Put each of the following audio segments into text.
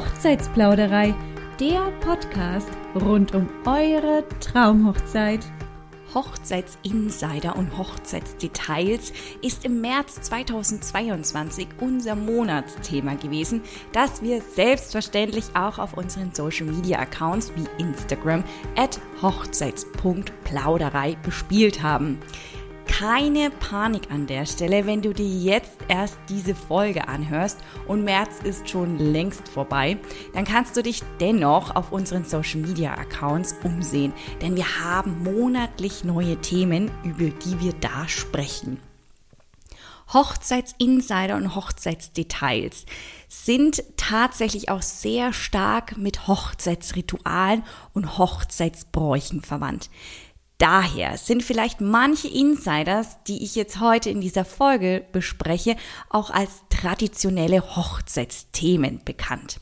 Hochzeitsplauderei, der Podcast rund um eure Traumhochzeit. Hochzeitsinsider und Hochzeitsdetails ist im März 2022 unser Monatsthema gewesen, das wir selbstverständlich auch auf unseren Social Media Accounts wie Instagram at hochzeits.plauderei bespielt haben keine Panik an der Stelle, wenn du dir jetzt erst diese Folge anhörst und März ist schon längst vorbei, dann kannst du dich dennoch auf unseren Social Media Accounts umsehen, denn wir haben monatlich neue Themen, über die wir da sprechen. Hochzeitsinsider und Hochzeitsdetails sind tatsächlich auch sehr stark mit Hochzeitsritualen und Hochzeitsbräuchen verwandt. Daher sind vielleicht manche Insiders, die ich jetzt heute in dieser Folge bespreche, auch als traditionelle Hochzeitsthemen bekannt.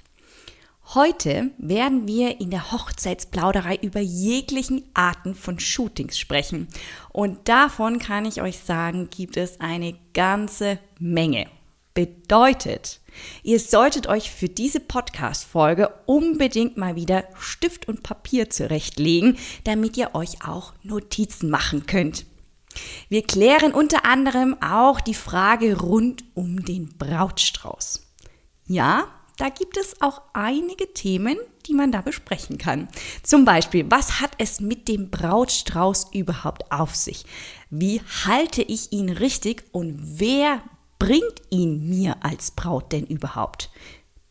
Heute werden wir in der Hochzeitsplauderei über jeglichen Arten von Shootings sprechen. Und davon kann ich euch sagen, gibt es eine ganze Menge. Bedeutet, ihr solltet euch für diese Podcast-Folge unbedingt mal wieder Stift und Papier zurechtlegen, damit ihr euch auch Notizen machen könnt. Wir klären unter anderem auch die Frage rund um den Brautstrauß. Ja, da gibt es auch einige Themen, die man da besprechen kann. Zum Beispiel, was hat es mit dem Brautstrauß überhaupt auf sich? Wie halte ich ihn richtig und wer bringt ihn mir als Braut denn überhaupt?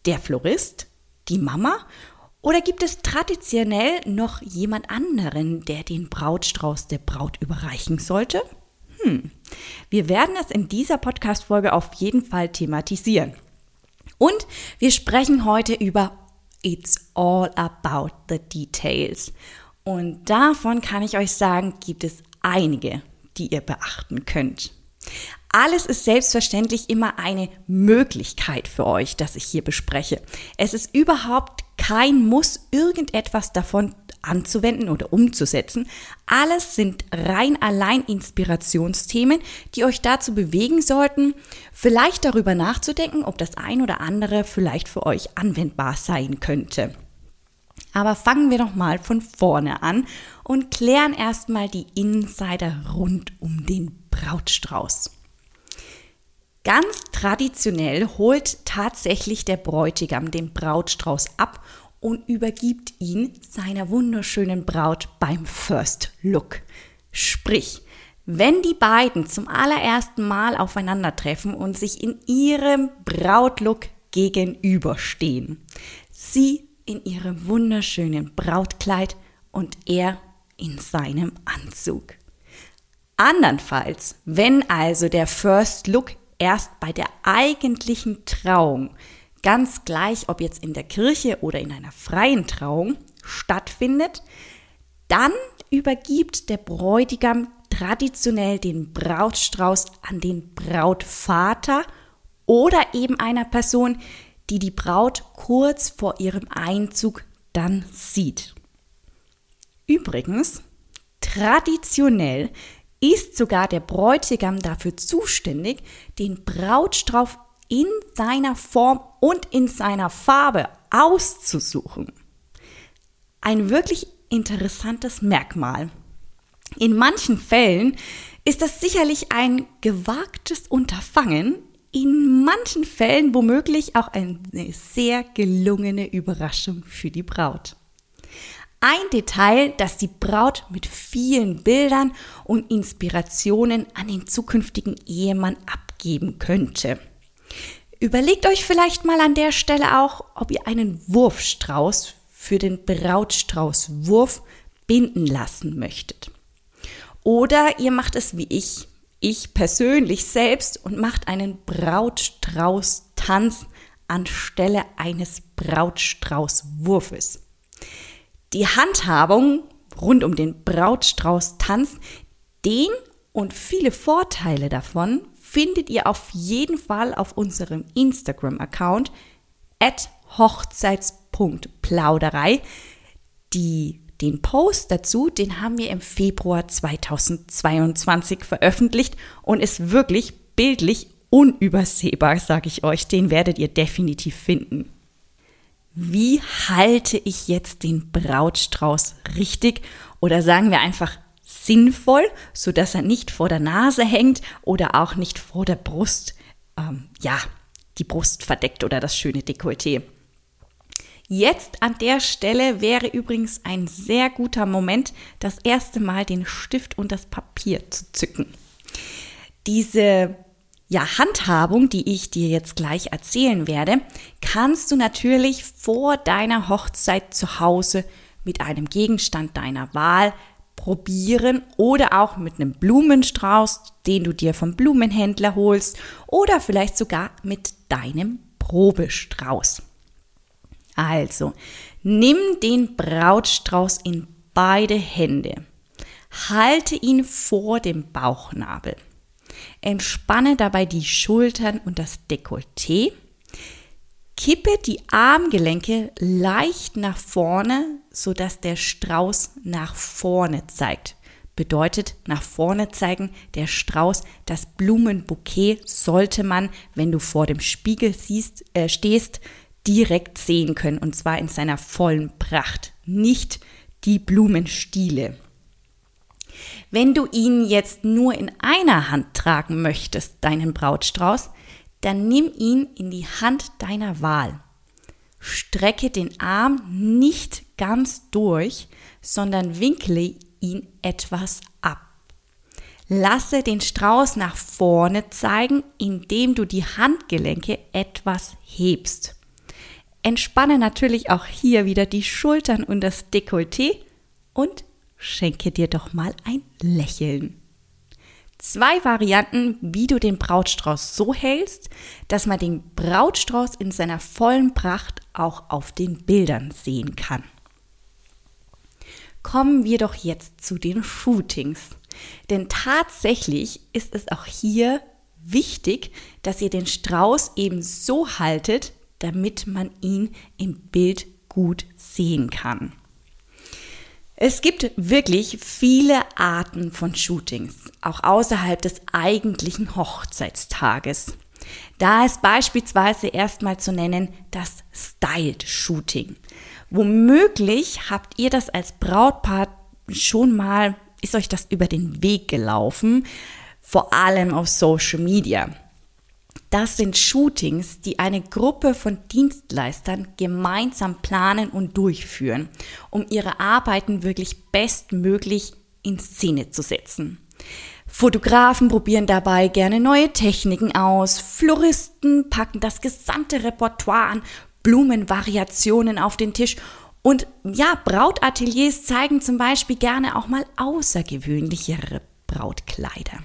Der Florist? Die Mama? Oder gibt es traditionell noch jemand anderen, der den Brautstrauß der Braut überreichen sollte? Hm, wir werden es in dieser Podcast-Folge auf jeden Fall thematisieren. Und wir sprechen heute über It's all about the details. Und davon kann ich euch sagen, gibt es einige, die ihr beachten könnt. Alles ist selbstverständlich immer eine Möglichkeit für euch, das ich hier bespreche. Es ist überhaupt kein Muss, irgendetwas davon anzuwenden oder umzusetzen. Alles sind rein allein Inspirationsthemen, die euch dazu bewegen sollten, vielleicht darüber nachzudenken, ob das ein oder andere vielleicht für euch anwendbar sein könnte. Aber fangen wir doch mal von vorne an und klären erstmal die Insider rund um den Brautstrauß. Ganz traditionell holt tatsächlich der Bräutigam den Brautstrauß ab und übergibt ihn seiner wunderschönen Braut beim First Look. Sprich, wenn die beiden zum allerersten Mal aufeinandertreffen und sich in ihrem Brautlook gegenüberstehen. Sie in ihrem wunderschönen Brautkleid und er in seinem Anzug. Andernfalls, wenn also der First Look erst bei der eigentlichen Trauung, ganz gleich ob jetzt in der Kirche oder in einer freien Trauung, stattfindet, dann übergibt der Bräutigam traditionell den Brautstrauß an den Brautvater oder eben einer Person, die die Braut kurz vor ihrem Einzug dann sieht. Übrigens, traditionell ist sogar der Bräutigam dafür zuständig, den Brautstrauß in seiner Form und in seiner Farbe auszusuchen. Ein wirklich interessantes Merkmal. In manchen Fällen ist das sicherlich ein gewagtes Unterfangen, in manchen Fällen womöglich auch eine sehr gelungene Überraschung für die Braut. Ein Detail, das die Braut mit vielen Bildern und Inspirationen an den zukünftigen Ehemann abgeben könnte. Überlegt euch vielleicht mal an der Stelle auch, ob ihr einen Wurfstrauß für den Brautstraußwurf binden lassen möchtet. Oder ihr macht es wie ich, ich persönlich selbst und macht einen Brautstrauß-Tanz anstelle eines Brautstraußwurfes. Die Handhabung rund um den Brautstrauß-Tanz, den und viele Vorteile davon findet ihr auf jeden Fall auf unserem Instagram-Account at hochzeits.plauderei. Die, den Post dazu, den haben wir im Februar 2022 veröffentlicht und ist wirklich bildlich unübersehbar, sage ich euch. Den werdet ihr definitiv finden. Wie halte ich jetzt den Brautstrauß richtig oder sagen wir einfach sinnvoll, so dass er nicht vor der Nase hängt oder auch nicht vor der Brust, ähm, ja, die Brust verdeckt oder das schöne Dekolleté. Jetzt an der Stelle wäre übrigens ein sehr guter Moment, das erste Mal den Stift und das Papier zu zücken. Diese ja, Handhabung, die ich dir jetzt gleich erzählen werde, kannst du natürlich vor deiner Hochzeit zu Hause mit einem Gegenstand deiner Wahl probieren oder auch mit einem Blumenstrauß, den du dir vom Blumenhändler holst oder vielleicht sogar mit deinem Probestrauß. Also, nimm den Brautstrauß in beide Hände. Halte ihn vor dem Bauchnabel. Entspanne dabei die Schultern und das Dekolleté. Kippe die Armgelenke leicht nach vorne, sodass der Strauß nach vorne zeigt. Bedeutet nach vorne zeigen, der Strauß, das Blumenbouquet sollte man, wenn du vor dem Spiegel siehst, äh, stehst, direkt sehen können und zwar in seiner vollen Pracht, nicht die Blumenstiele. Wenn du ihn jetzt nur in einer Hand tragen möchtest, deinen Brautstrauß, dann nimm ihn in die Hand deiner Wahl. Strecke den Arm nicht ganz durch, sondern winkle ihn etwas ab. Lasse den Strauß nach vorne zeigen, indem du die Handgelenke etwas hebst. Entspanne natürlich auch hier wieder die Schultern und das Dekolleté und schenke dir doch mal ein Lächeln. Zwei Varianten, wie du den Brautstrauß so hältst, dass man den Brautstrauß in seiner vollen Pracht auch auf den Bildern sehen kann. Kommen wir doch jetzt zu den Shootings. Denn tatsächlich ist es auch hier wichtig, dass ihr den Strauß eben so haltet, damit man ihn im Bild gut sehen kann. Es gibt wirklich viele Arten von Shootings, auch außerhalb des eigentlichen Hochzeitstages. Da ist beispielsweise erstmal zu nennen das Styled Shooting. Womöglich habt ihr das als Brautpaar schon mal, ist euch das über den Weg gelaufen, vor allem auf Social Media. Das sind Shootings, die eine Gruppe von Dienstleistern gemeinsam planen und durchführen, um ihre Arbeiten wirklich bestmöglich in Szene zu setzen. Fotografen probieren dabei gerne neue Techniken aus, Floristen packen das gesamte Repertoire an Blumenvariationen auf den Tisch und ja, Brautateliers zeigen zum Beispiel gerne auch mal außergewöhnlichere Brautkleider.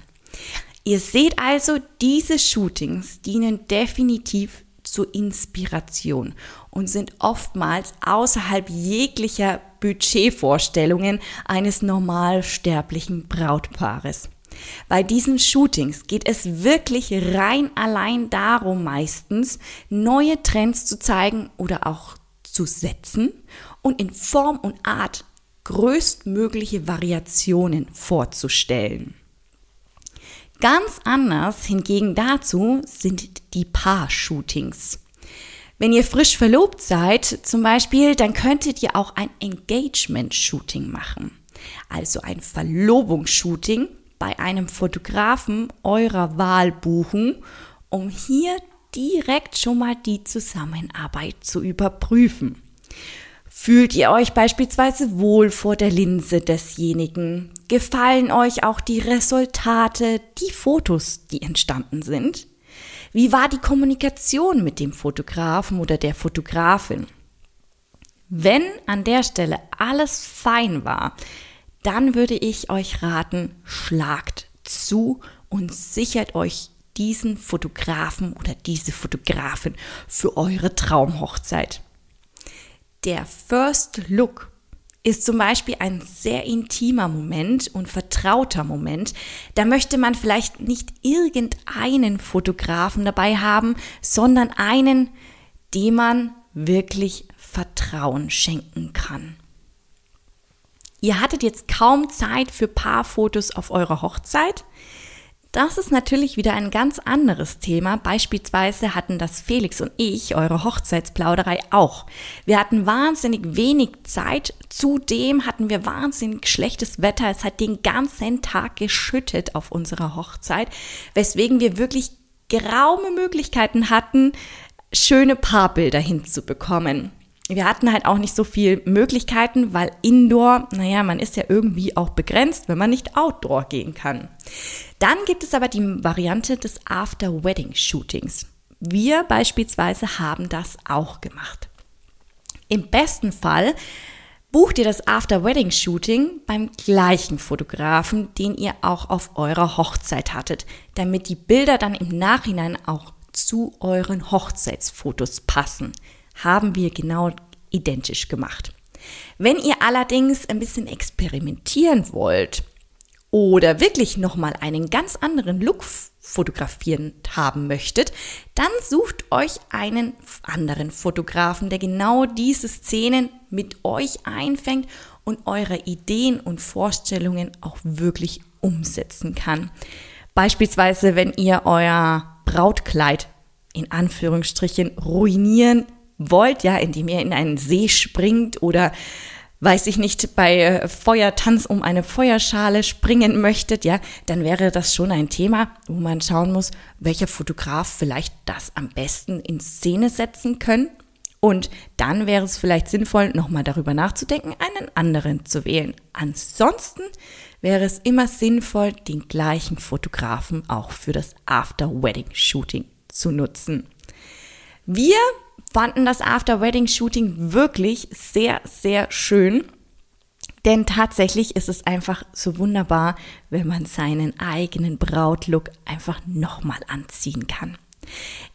Ihr seht also, diese Shootings dienen definitiv zur Inspiration und sind oftmals außerhalb jeglicher Budgetvorstellungen eines normalsterblichen Brautpaares. Bei diesen Shootings geht es wirklich rein allein darum, meistens neue Trends zu zeigen oder auch zu setzen und in Form und Art größtmögliche Variationen vorzustellen. Ganz anders hingegen dazu sind die Paar-Shootings. Wenn ihr frisch verlobt seid, zum Beispiel, dann könntet ihr auch ein Engagement-Shooting machen. Also ein Verlobungsshooting bei einem Fotografen eurer Wahl buchen, um hier direkt schon mal die Zusammenarbeit zu überprüfen. Fühlt ihr euch beispielsweise wohl vor der Linse desjenigen? Gefallen euch auch die Resultate, die Fotos, die entstanden sind? Wie war die Kommunikation mit dem Fotografen oder der Fotografin? Wenn an der Stelle alles fein war, dann würde ich euch raten, schlagt zu und sichert euch diesen Fotografen oder diese Fotografin für eure Traumhochzeit. Der First Look ist zum Beispiel ein sehr intimer Moment und vertrauter Moment. Da möchte man vielleicht nicht irgendeinen Fotografen dabei haben, sondern einen, dem man wirklich Vertrauen schenken kann. Ihr hattet jetzt kaum Zeit für Paarfotos auf eurer Hochzeit. Das ist natürlich wieder ein ganz anderes Thema. Beispielsweise hatten das Felix und ich, eure Hochzeitsplauderei, auch. Wir hatten wahnsinnig wenig Zeit. Zudem hatten wir wahnsinnig schlechtes Wetter. Es hat den ganzen Tag geschüttet auf unserer Hochzeit, weswegen wir wirklich geraume Möglichkeiten hatten, schöne Paarbilder hinzubekommen wir hatten halt auch nicht so viel Möglichkeiten, weil Indoor, naja, man ist ja irgendwie auch begrenzt, wenn man nicht Outdoor gehen kann. Dann gibt es aber die Variante des After-Wedding-Shootings. Wir beispielsweise haben das auch gemacht. Im besten Fall bucht ihr das After-Wedding-Shooting beim gleichen Fotografen, den ihr auch auf eurer Hochzeit hattet, damit die Bilder dann im Nachhinein auch zu euren Hochzeitsfotos passen haben wir genau identisch gemacht. Wenn ihr allerdings ein bisschen experimentieren wollt oder wirklich nochmal einen ganz anderen Look fotografieren haben möchtet, dann sucht euch einen anderen Fotografen, der genau diese Szenen mit euch einfängt und eure Ideen und Vorstellungen auch wirklich umsetzen kann. Beispielsweise, wenn ihr euer Brautkleid in Anführungsstrichen ruinieren wollt, ja, indem ihr in einen See springt oder weiß ich nicht, bei Feuertanz um eine Feuerschale springen möchtet, ja, dann wäre das schon ein Thema, wo man schauen muss, welcher Fotograf vielleicht das am besten in Szene setzen können. Und dann wäre es vielleicht sinnvoll, nochmal darüber nachzudenken, einen anderen zu wählen. Ansonsten wäre es immer sinnvoll, den gleichen Fotografen auch für das After-Wedding-Shooting zu nutzen. Wir fanden das After-Wedding-Shooting wirklich sehr, sehr schön. Denn tatsächlich ist es einfach so wunderbar, wenn man seinen eigenen Brautlook einfach nochmal anziehen kann.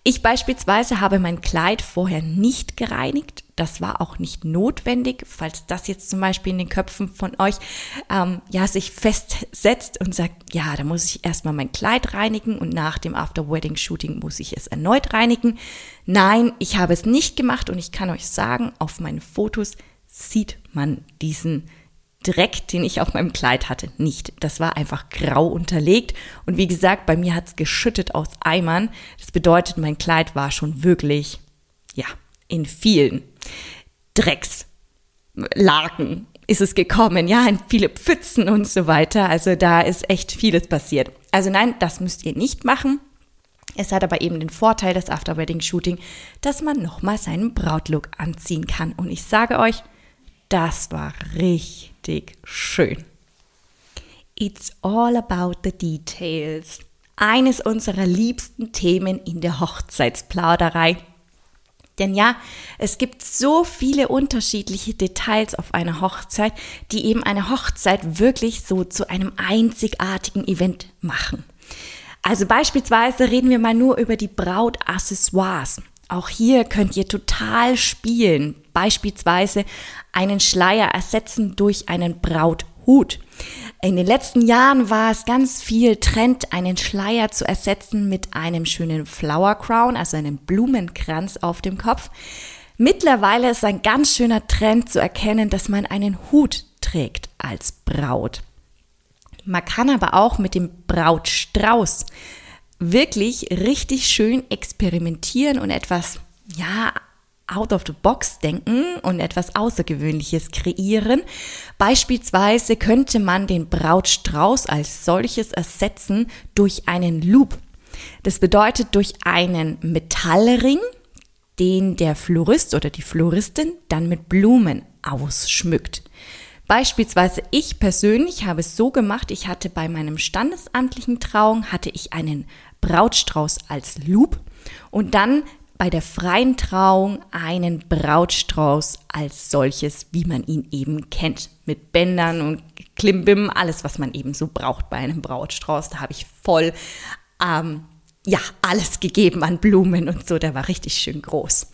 Ich beispielsweise habe mein Kleid vorher nicht gereinigt. Das war auch nicht notwendig, falls das jetzt zum Beispiel in den Köpfen von euch ähm, ja sich festsetzt und sagt, ja, da muss ich erstmal mein Kleid reinigen und nach dem After-Wedding-Shooting muss ich es erneut reinigen. Nein, ich habe es nicht gemacht und ich kann euch sagen, auf meinen Fotos sieht man diesen Dreck, den ich auf meinem Kleid hatte, nicht. Das war einfach grau unterlegt. Und wie gesagt, bei mir hat es geschüttet aus Eimern. Das bedeutet, mein Kleid war schon wirklich, ja, in vielen Dreckslaken ist es gekommen, ja, in viele Pfützen und so weiter. Also da ist echt vieles passiert. Also nein, das müsst ihr nicht machen. Es hat aber eben den Vorteil, das After-Wedding-Shooting, dass man nochmal seinen Brautlook anziehen kann. Und ich sage euch, das war richtig schön. It's all about the details. Eines unserer liebsten Themen in der Hochzeitsplauderei. Denn ja, es gibt so viele unterschiedliche Details auf einer Hochzeit, die eben eine Hochzeit wirklich so zu einem einzigartigen Event machen. Also beispielsweise reden wir mal nur über die Brautaccessoires. Auch hier könnt ihr total spielen. Beispielsweise einen Schleier ersetzen durch einen Brauthut. In den letzten Jahren war es ganz viel Trend, einen Schleier zu ersetzen mit einem schönen Flower Crown, also einem Blumenkranz auf dem Kopf. Mittlerweile ist ein ganz schöner Trend zu erkennen, dass man einen Hut trägt als Braut. Man kann aber auch mit dem Brautstrauß wirklich richtig schön experimentieren und etwas, ja, out of the box denken und etwas Außergewöhnliches kreieren. Beispielsweise könnte man den Brautstrauß als solches ersetzen durch einen Loop. Das bedeutet durch einen Metallring, den der Florist oder die Floristin dann mit Blumen ausschmückt. Beispielsweise ich persönlich habe es so gemacht, ich hatte bei meinem standesamtlichen Trauung hatte ich einen Brautstrauß als Loop und dann bei der freien Trauung einen Brautstrauß als solches, wie man ihn eben kennt. Mit Bändern und Klimbim, alles, was man eben so braucht bei einem Brautstrauß. Da habe ich voll, ähm, ja, alles gegeben an Blumen und so. Der war richtig schön groß.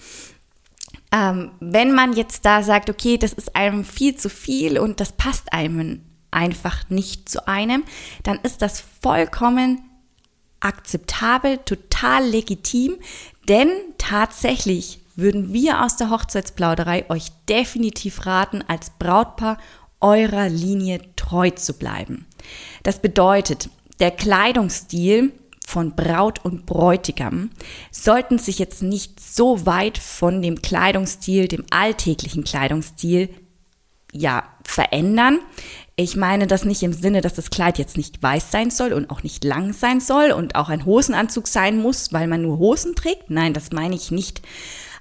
Ähm, wenn man jetzt da sagt, okay, das ist einem viel zu viel und das passt einem einfach nicht zu einem, dann ist das vollkommen akzeptabel, total legitim, denn tatsächlich würden wir aus der Hochzeitsplauderei euch definitiv raten, als Brautpaar eurer Linie treu zu bleiben. Das bedeutet, der Kleidungsstil von Braut und Bräutigam sollten sich jetzt nicht so weit von dem Kleidungsstil, dem alltäglichen Kleidungsstil, ja, verändern. Ich meine das nicht im Sinne, dass das Kleid jetzt nicht weiß sein soll und auch nicht lang sein soll und auch ein Hosenanzug sein muss, weil man nur Hosen trägt. Nein, das meine ich nicht.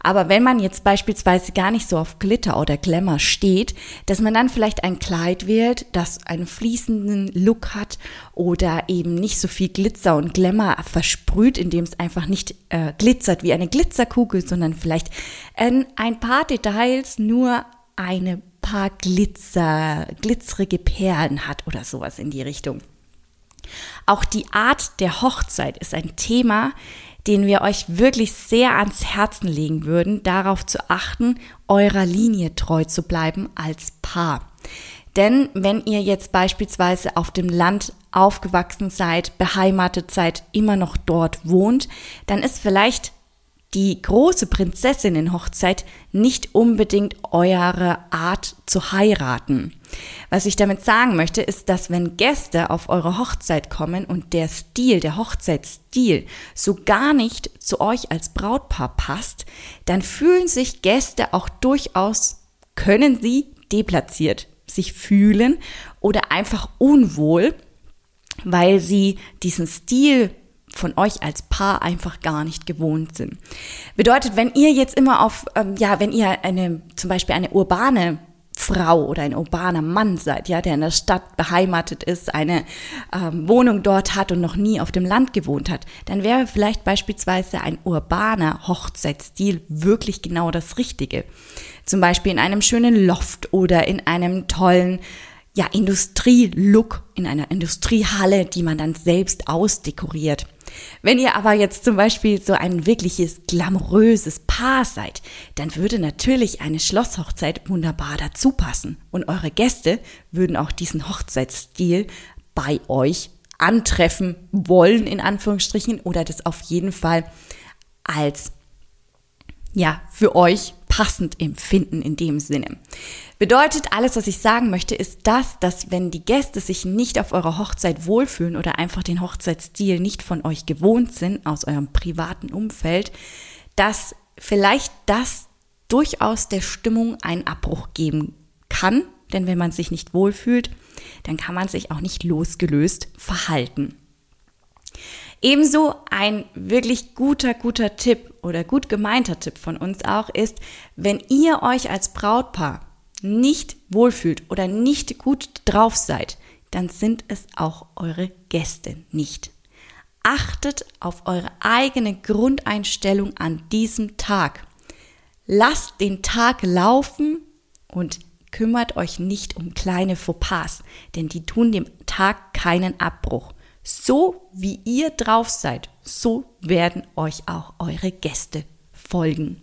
Aber wenn man jetzt beispielsweise gar nicht so auf Glitter oder Glamour steht, dass man dann vielleicht ein Kleid wählt, das einen fließenden Look hat oder eben nicht so viel Glitzer und Glamour versprüht, indem es einfach nicht äh, glitzert wie eine Glitzerkugel, sondern vielleicht in ein paar Details nur eine paar Glitzer, glitzerige Perlen hat oder sowas in die Richtung. Auch die Art der Hochzeit ist ein Thema, den wir euch wirklich sehr ans Herzen legen würden, darauf zu achten, eurer Linie treu zu bleiben als Paar. Denn wenn ihr jetzt beispielsweise auf dem Land aufgewachsen seid, beheimatet seid, immer noch dort wohnt, dann ist vielleicht die große Prinzessinnenhochzeit nicht unbedingt eure Art zu heiraten. Was ich damit sagen möchte, ist, dass wenn Gäste auf eure Hochzeit kommen und der Stil, der Hochzeitsstil so gar nicht zu euch als Brautpaar passt, dann fühlen sich Gäste auch durchaus, können sie deplatziert sich fühlen oder einfach unwohl, weil sie diesen Stil von euch als Paar einfach gar nicht gewohnt sind. Bedeutet, wenn ihr jetzt immer auf, ähm, ja, wenn ihr eine, zum Beispiel eine urbane Frau oder ein urbaner Mann seid, ja, der in der Stadt beheimatet ist, eine ähm, Wohnung dort hat und noch nie auf dem Land gewohnt hat, dann wäre vielleicht beispielsweise ein urbaner Hochzeitsstil wirklich genau das Richtige. Zum Beispiel in einem schönen Loft oder in einem tollen ja, Industrielook in einer Industriehalle, die man dann selbst ausdekoriert. Wenn ihr aber jetzt zum Beispiel so ein wirkliches glamouröses Paar seid, dann würde natürlich eine Schlosshochzeit wunderbar dazu passen. Und eure Gäste würden auch diesen Hochzeitsstil bei euch antreffen wollen, in Anführungsstrichen, oder das auf jeden Fall als, ja, für euch passend empfinden in dem Sinne. Bedeutet, alles, was ich sagen möchte, ist das, dass wenn die Gäste sich nicht auf eurer Hochzeit wohlfühlen oder einfach den Hochzeitsstil nicht von euch gewohnt sind, aus eurem privaten Umfeld, dass vielleicht das durchaus der Stimmung einen Abbruch geben kann. Denn wenn man sich nicht wohlfühlt, dann kann man sich auch nicht losgelöst verhalten. Ebenso ein wirklich guter, guter Tipp oder gut gemeinter Tipp von uns auch ist, wenn ihr euch als Brautpaar nicht wohlfühlt oder nicht gut drauf seid, dann sind es auch eure Gäste nicht. Achtet auf eure eigene Grundeinstellung an diesem Tag. Lasst den Tag laufen und kümmert euch nicht um kleine Fauxpas, denn die tun dem Tag keinen Abbruch. So wie ihr drauf seid, so werden euch auch eure Gäste folgen.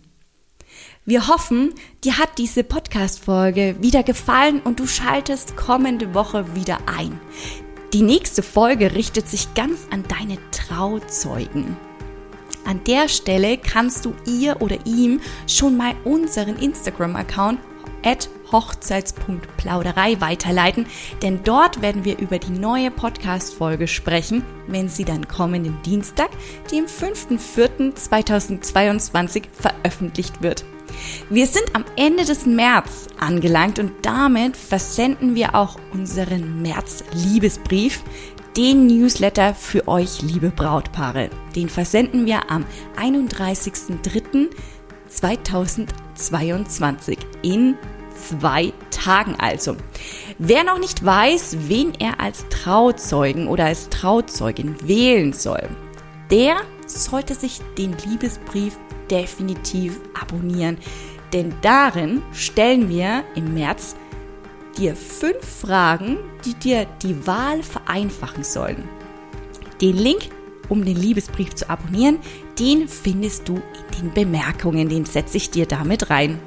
Wir hoffen, dir hat diese Podcast-Folge wieder gefallen und du schaltest kommende Woche wieder ein. Die nächste Folge richtet sich ganz an deine Trauzeugen. An der Stelle kannst du ihr oder ihm schon mal unseren Instagram-Account at hochzeits.plauderei weiterleiten, denn dort werden wir über die neue Podcast-Folge sprechen, wenn sie dann kommenden Dienstag, dem 5.4.2022 veröffentlicht wird. Wir sind am Ende des März angelangt und damit versenden wir auch unseren März-Liebesbrief, den Newsletter für euch, liebe Brautpaare. Den versenden wir am 31.03.2022 in zwei Tagen also. Wer noch nicht weiß, wen er als Trauzeugen oder als Trauzeugin wählen soll, der sollte sich den Liebesbrief definitiv abonnieren. Denn darin stellen wir im März dir fünf Fragen, die dir die Wahl vereinfachen sollen. Den Link, um den Liebesbrief zu abonnieren, den findest du in den Bemerkungen. Den setze ich dir damit rein.